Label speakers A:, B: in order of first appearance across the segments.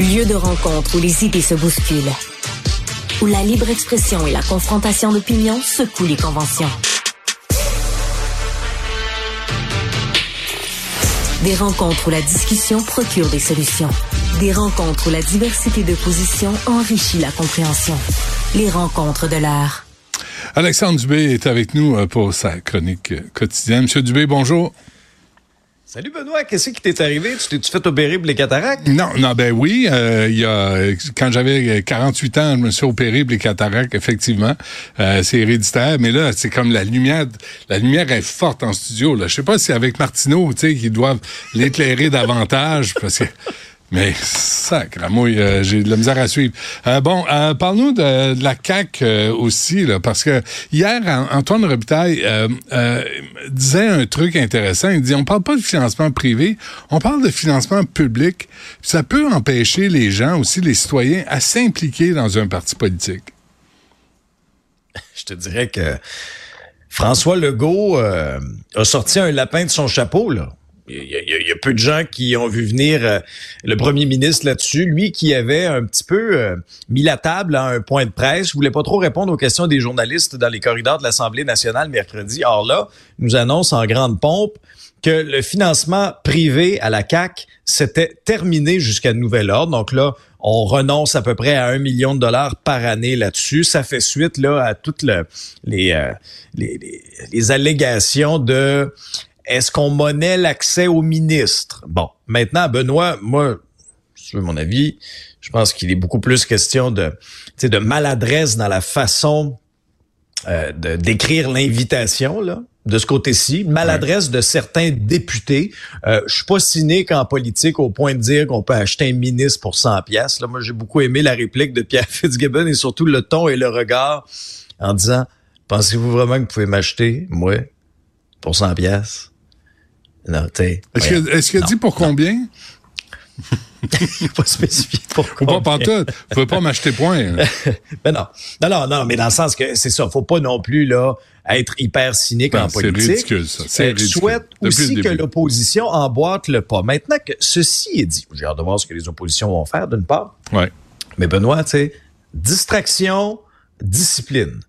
A: Lieu de rencontre où les idées se bousculent. Où la libre expression et la confrontation d'opinions secouent les conventions. Des rencontres où la discussion procure des solutions. Des rencontres où la diversité de positions enrichit la compréhension. Les rencontres de l'air.
B: Alexandre Dubé est avec nous euh, pour sa chronique euh, quotidienne. Monsieur Dubé, bonjour.
C: Salut Benoît, qu'est-ce qui t'est arrivé? Tu t'es-tu fait opérer pour les cataractes?
B: Non, non, ben oui, euh, y a, quand j'avais 48 ans, je me suis opéré pour les cataractes, effectivement. Euh, c'est héréditaire, mais là, c'est comme la lumière, la lumière est forte en studio, là. Je sais pas si avec Martineau, tu sais, qu'ils doivent l'éclairer davantage, parce que mais sacre, moi, euh, j'ai de la misère à suivre. Euh, bon, euh, parle-nous de, de, la CAC euh, aussi, là, parce que hier, Antoine Robitaille disait un truc intéressant. Il dit, on parle pas de financement privé, on parle de financement public. Ça peut empêcher les gens, aussi les citoyens, à s'impliquer dans un parti politique.
C: Je te dirais que François Legault a sorti un lapin de son chapeau, là. Il y, a, peu de gens qui ont vu venir euh, le premier ministre là-dessus. Lui qui avait un petit peu euh, mis la table à un point de presse, voulait pas trop répondre aux questions des journalistes dans les corridors de l'Assemblée nationale mercredi. Or là, nous annonce en grande pompe que le financement privé à la CAC s'était terminé jusqu'à nouvel ordre. Donc là, on renonce à peu près à un million de dollars par année là-dessus. Ça fait suite là à toutes le, les, euh, les, les, allégations de est-ce qu'on monnaie l'accès au ministre? Bon, maintenant, Benoît, moi, si tu veux mon avis, je pense qu'il est beaucoup plus question de, de maladresse dans la façon euh, d'écrire l'invitation, là de ce côté-ci, maladresse de certains députés. Euh, je suis pas cynique en politique au point de dire qu'on peut acheter un ministre pour 100 pièces. Là, moi, j'ai beaucoup aimé la réplique de Pierre Fitzgibbon et surtout le ton et le regard en disant Pensez-vous vraiment que vous pouvez m'acheter, moi, pour 100 pièces
B: est-ce qu'il est dit pour combien?
C: Il pas spécifié pour
B: combien. Pas tout. Vous pouvez pas m'acheter point.
C: mais non. Non, non, non, mais dans le sens que c'est ça. Faut pas non plus, là, être hyper cynique ben, en politique.
B: C'est ridicule, ça. C'est
C: euh, ridicule. souhaite Depuis aussi que l'opposition emboîte le pas. Maintenant que ceci est dit, j'ai hâte de voir ce que les oppositions vont faire, d'une part.
B: Ouais.
C: Mais Benoît, tu sais, distraction, discipline.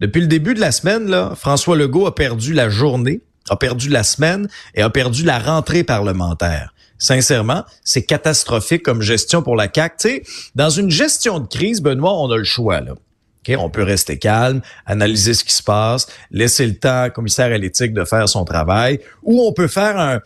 C: Depuis le début de la semaine, là, François Legault a perdu la journée a perdu la semaine et a perdu la rentrée parlementaire. Sincèrement, c'est catastrophique comme gestion pour la CAQ. Tu sais, dans une gestion de crise, Benoît, on a le choix. Là. Okay, on peut rester calme, analyser ce qui se passe, laisser le temps au commissaire à l'éthique de faire son travail, ou on peut faire un,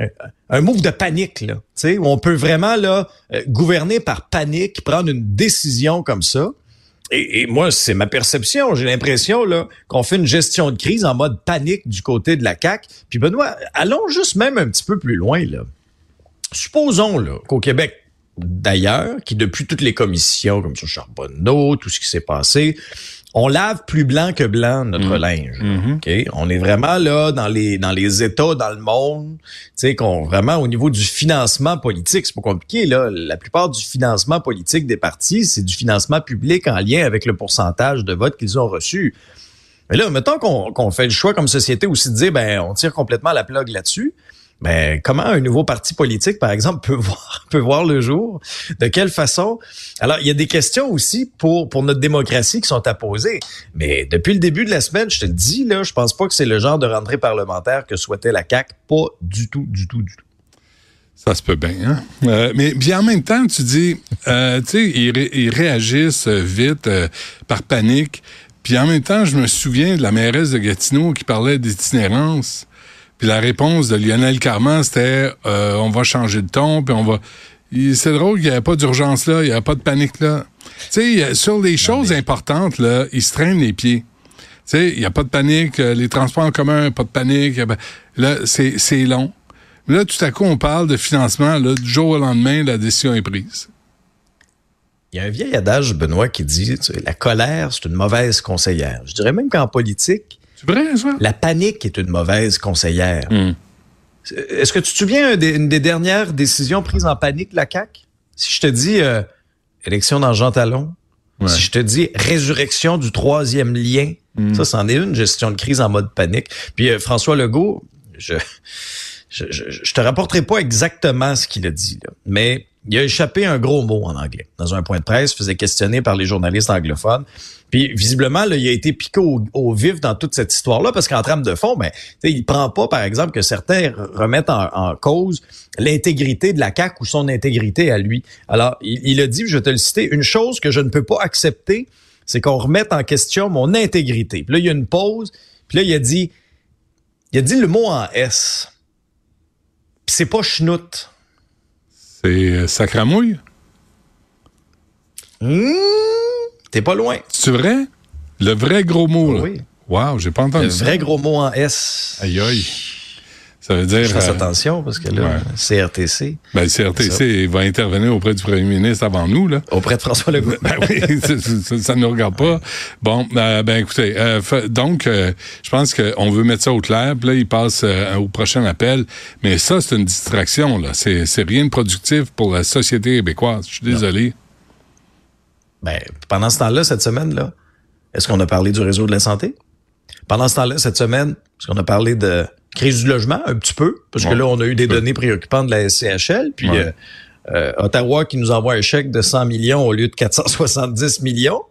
C: un, un move de panique, là, où on peut vraiment là, gouverner par panique, prendre une décision comme ça. Et, moi, c'est ma perception. J'ai l'impression là qu'on fait une gestion de crise en mode panique du côté de la CAC. Puis Benoît, allons juste même un petit peu plus loin là. Supposons là qu'au Québec, d'ailleurs, qui depuis toutes les commissions comme sur Charbonneau, tout ce qui s'est passé, on lave plus blanc que blanc notre mmh. linge. Mmh. Okay? On est vraiment là dans les dans les États, dans le monde, tu sais qu'on vraiment au niveau du financement politique, c'est pas compliqué là. La plupart du financement politique des partis, c'est du financement public en lien avec le pourcentage de votes qu'ils ont reçus. Mais là, mettons qu'on qu fait le choix comme société aussi de dire ben on tire complètement la plug là-dessus. Mais comment un nouveau parti politique, par exemple, peut voir, peut voir le jour? De quelle façon? Alors, il y a des questions aussi pour, pour notre démocratie qui sont à poser. Mais depuis le début de la semaine, je te le dis, là, je pense pas que c'est le genre de rentrée parlementaire que souhaitait la CAQ. Pas du tout, du tout, du tout.
B: Ça se peut bien, hein? Euh, mais bien en même temps, tu dis, euh, tu sais, ils, ils réagissent euh, vite par panique. Puis en même temps, je me souviens de la mairesse de Gatineau qui parlait d'itinérance. Puis la réponse de Lionel Carman, c'était euh, on va changer de ton, puis on va. C'est drôle qu'il n'y avait pas d'urgence là, il n'y avait pas de panique là. Tu sais, sur les choses importantes, là, ils se traînent les pieds. Tu sais, il n'y a pas de panique, euh, les transports en commun, pas de panique. Là, c'est c'est long. Mais là, tout à coup, on parle de financement. Là, du jour au lendemain, la décision est prise.
C: Il y a un vieil adage, Benoît, qui dit tu sais, la colère, c'est une mauvaise conseillère. Je dirais même qu'en politique,
B: C'est vrai, ça?
C: la panique est une mauvaise conseillère.
B: Hmm.
C: Est-ce que tu te souviens des- une des dernières décisions prises en panique de la CAQ? Si je te dis euh, élection dans Jean Talon,
B: Ouais.
C: si je te dis résurrection du troisième lien,
B: Hmm.
C: ça, c'en est une gestion de crise en mode panique. Puis euh, François Legault, je, je, je, je te rapporterai pas exactement ce qu'il a dit, là, mais il a échappé un gros mot en anglais. Dans un point de presse, faisait questionner par les journalistes anglophones. Puis visiblement, il a été piqué au, vif dans toute cette histoire-là, parce qu'en trame de fond, ben, il prend pas, par exemple, que certains remettent en, cause l'intégrité de la CAQ ou son intégrité à lui. Alors, il, a dit, je vais te le citer, une chose que je ne peux pas accepter, c'est qu'on remette en question mon intégrité. Puis là, il y a une pause, puis là, il a dit, il a dit le mot en S. Puis c'est pas.
B: C'est euh, sacramouille?
C: Hmm, T'es pas loin.
B: C'est vrai? Le vrai gros mot, là.
C: Oui.
B: Wow, j'ai pas entendu
C: Le
B: ça.
C: vrai gros mot en S.
B: Aïe, aïe. Ça veut dire...
C: Je fasse
B: euh,
C: attention parce que là,
B: ouais.
C: CRTC,
B: ben, le CRTC va intervenir auprès du premier ministre avant nous, là.
C: auprès de François Legault.
B: Ben oui, ça, ça- ça ne nous regarde pas. Bon, euh, ben écoutez, euh, donc, euh, je pense qu'on veut mettre ça au clair. Puis là, il passe euh, au prochain appel. Mais ça, c'est une distraction. là. C'est c'est rien de productif pour la société québécoise. Je suis désolé.
C: Ben, pendant ce temps-là, cette semaine-là, est-ce qu'on a parlé du réseau de la santé? Pendant ce temps-là, cette semaine, est-ce qu'on a parlé de crise du logement un petit peu? Parce que là, on a eu des données préoccupantes de la SCHL, puis
B: Ouais.
C: euh, euh, Ottawa qui nous envoie un chèque de 100 millions au lieu de 470 millions.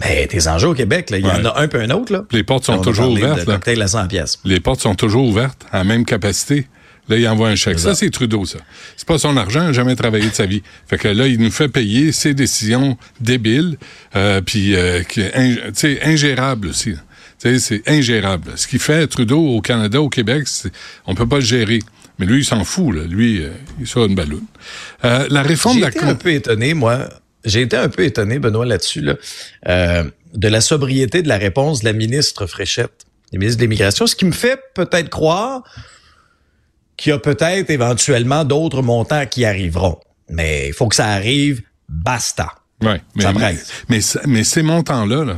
C: Mais tes enjeux au Québec, là, il y en a un peu un autre. Là.
B: Les portes
C: On
B: sont toujours ouvertes.
C: De
B: là.
C: cocktail à 100 pièces.
B: Les portes sont toujours ouvertes à la même capacité. Là, il envoie un chèque. Ça, c'est Trudeau, ça. C'est pas son argent, il n'a jamais travaillé de sa vie. Fait que là, il nous fait payer ses décisions débiles, euh, puis euh, qui est ing- tu sais, ingérable aussi. Tu sais, c'est ingérable. Ce qu'il fait Trudeau au Canada, au Québec, c'est- on peut pas le gérer. Mais lui, il s'en fout. Là. Lui, euh, il sur une balloune. Euh, la réforme
C: J'ai
B: de la
C: été
B: Cour-
C: un peu étonné, moi. J'ai été un peu étonné, Benoît, là-dessus, là, euh, de la sobriété de la réponse de la ministre Fréchette, la ministre de l'Immigration, ce qui me fait peut-être croire qu'il y a peut-être éventuellement d'autres montants qui arriveront. Mais il faut que ça arrive, basta.
B: Ouais, mais, mais, mais, mais ces montants-là, là,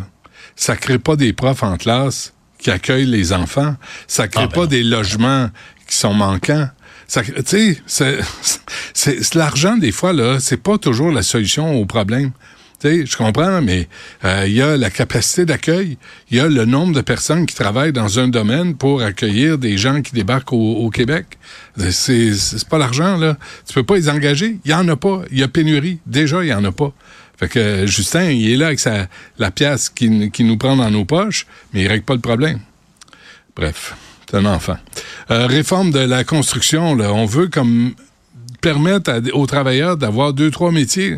B: ça crée pas des profs en classe qui accueillent les enfants. Ça crée
C: Ah, ben
B: pas
C: non.
B: des logements qui sont manquants. Tu sais, c'est, l'argent des fois là, c'est pas toujours la solution au problème. Tu sais, je comprends, mais euh, il y a la capacité d'accueil, il y a le nombre de personnes qui travaillent dans un domaine pour accueillir des gens qui débarquent au, au Québec. C'est, c'est pas l'argent là. Tu peux pas les engager. Il y en a pas. Il y a pénurie. Déjà, il y en a pas. Fait que Justin, il est là avec sa, la pièce qui, nous prend dans nos poches, mais il règle pas le problème. Bref, c'est un enfant. Euh, réforme de la construction, on veut comme permettre aux travailleurs d'avoir deux, trois métiers.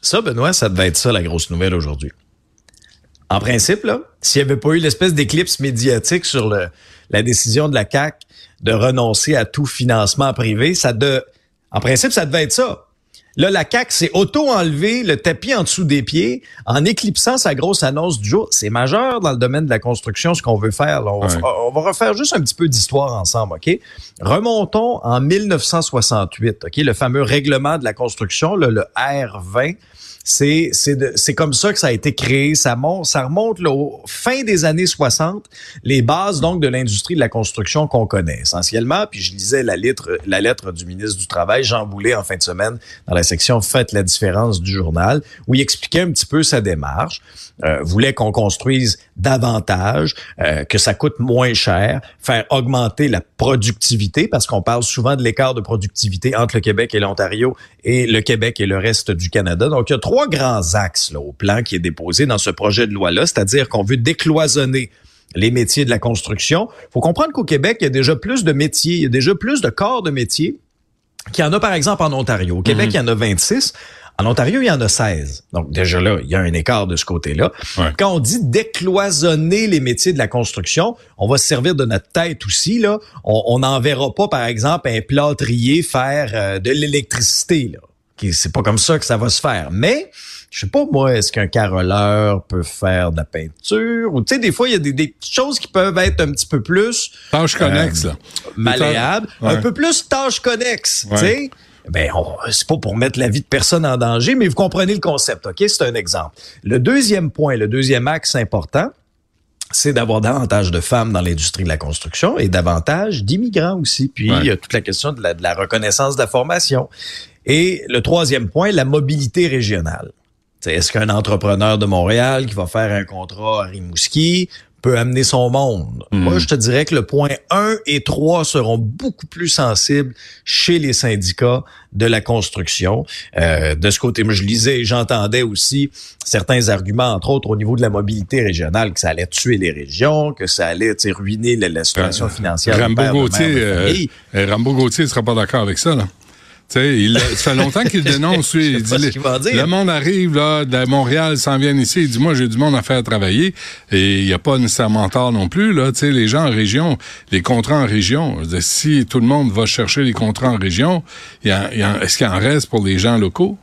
C: Ça, Benoît, ça devait être ça la grosse nouvelle aujourd'hui. En principe, s'il n'y avait pas eu l'espèce d'éclipse médiatique sur la décision de la CAC de renoncer à tout financement privé, ça de, en principe, ça devait être ça. Là, la CAC s'est auto-enlevé le tapis en dessous des pieds en éclipsant sa grosse annonce du jour. C'est majeur dans le domaine de la construction, ce qu'on veut faire. là. On, va,
B: Ouais.
C: on va refaire juste un petit peu d'histoire ensemble, OK? Remontons en 1968, OK? Le fameux règlement de la construction, là, le R20. C'est c'est c'est comme ça que ça a été créé. Ça monte, ça remonte là, au fin des années 60, les bases donc de l'industrie de la construction qu'on connaît essentiellement. Puis je lisais la lettre la lettre du ministre du Travail Jean Boulet en fin de semaine dans la section Faites la différence du journal où il expliquait un petit peu sa démarche. Euh, voulait qu'on construise davantage, euh, que ça coûte moins cher, faire augmenter la productivité parce qu'on parle souvent de l'écart de productivité entre le Québec et l'Ontario et le Québec et le reste du Canada. Donc il y a trois grands axes là, au plan qui est déposé dans ce projet de loi-là, c'est-à-dire qu'on veut décloisonner les métiers de la construction. faut comprendre qu'au Québec, il y a déjà plus de métiers, il y a déjà plus de corps de métiers qu'il y en a, par exemple, en Ontario. Au Québec, il y en a 26. En Ontario, il y en a 16. Donc déjà là, il y a un écart de ce côté-là. Quand on dit décloisonner les métiers de la construction, on va se servir de notre tête aussi. Là. On n'enverra pas, par exemple, un plâtrier faire euh, de l'électricité. Là. C'est pas comme ça que ça va se faire. Mais je sais pas moi, est-ce qu'un caroleur peut faire de la peinture? Ou tu sais des fois il y a des, des, choses qui peuvent être un petit peu plus
B: tâches connexes, euh,
C: malléables, un peu plus tâches connexes, tu sais. Ben, c'est pas pour mettre la vie de personne en danger, mais vous comprenez le concept, ok? C'est un exemple. Le deuxième point, le deuxième axe important, c'est d'avoir davantage de femmes dans l'industrie de la construction et davantage d'immigrants aussi. Puis il y a toute la question de la, de la reconnaissance de la formation. Et le troisième point, la mobilité régionale. Est-ce qu'un entrepreneur de Montréal qui va faire un contrat à Rimouski peut amener son monde? Hmm. Moi, je te dirais que le point 1 et 3 seront beaucoup plus sensibles chez les syndicats de la construction. Euh, de ce côté, moi, je lisais et j'entendais aussi certains arguments, entre autres au niveau de la mobilité régionale, que ça allait tuer les régions, que ça allait ruiner la, situation euh, financière.
B: Rambo Gauthier, euh, Rambo Gauthier ne sera pas d'accord avec ça. Là. Il, ça fait longtemps qu'il dénonce. Lui, il dit, le monde arrive là, de Montréal, s'en vient ici. Il dit, moi, j'ai du monde à faire travailler. Et il n'y a pas nécessairement tort non plus. Là, les gens en région, les contrats en région, si tout le monde va chercher les contrats en région, est-ce qu'il en reste pour les gens locaux?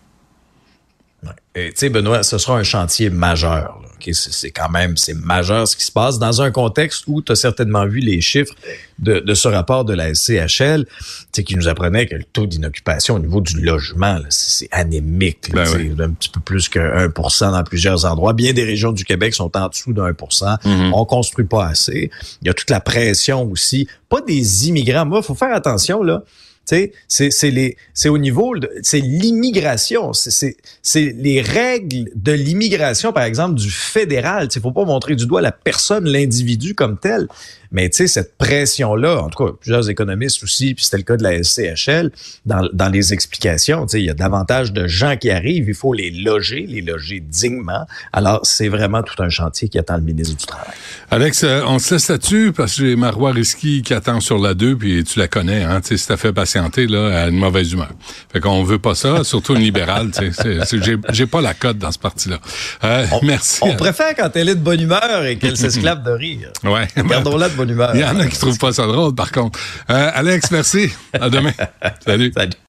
C: Tu sais, Benoît, ce sera un chantier majeur. C'est quand même, c'est majeur ce qui se passe dans un contexte où tu as certainement vu les chiffres de, ce rapport de la SCHL, qui nous apprenait que le taux d'inoccupation au niveau du logement, c'est anémique. Ben un petit peu plus que 1% dans plusieurs endroits. Bien des régions du Québec sont en dessous de 1 mm-hmm. On construit pas assez. Il y a toute la pression aussi. Pas des immigrants. Moi, faut faire attention, là c'est au niveau c'est l'immigration, c'est les règles de l'immigration par exemple du fédéral, il faut pas montrer du doigt la personne, l'individu comme tel, mais tu cette pression-là, en tout cas, plusieurs économistes aussi, puis c'était le cas de la SCHL, dans, dans les explications, tu il y a davantage de gens qui arrivent, il faut les loger, les loger dignement. Alors, c'est vraiment tout un chantier qui attend le ministre du Travail.
B: Alex, euh, on se laisse là-dessus parce que j'ai Marois Risky qui attend sur la 2, puis tu la connais, hein, tu sais, ça fait patienter, là, à une mauvaise humeur. Fait qu'on veut pas ça, surtout une libérale, j'ai pas la cote dans ce parti-là. Euh, merci.
C: On préfère quand elle est de bonne humeur et qu'elle s'esclave de rire.
B: Ouais.
C: Gardons-la de
B: il y en a qui trouvent pas ça drôle, par contre. Euh, Alex, merci. À demain. Salut. Salut.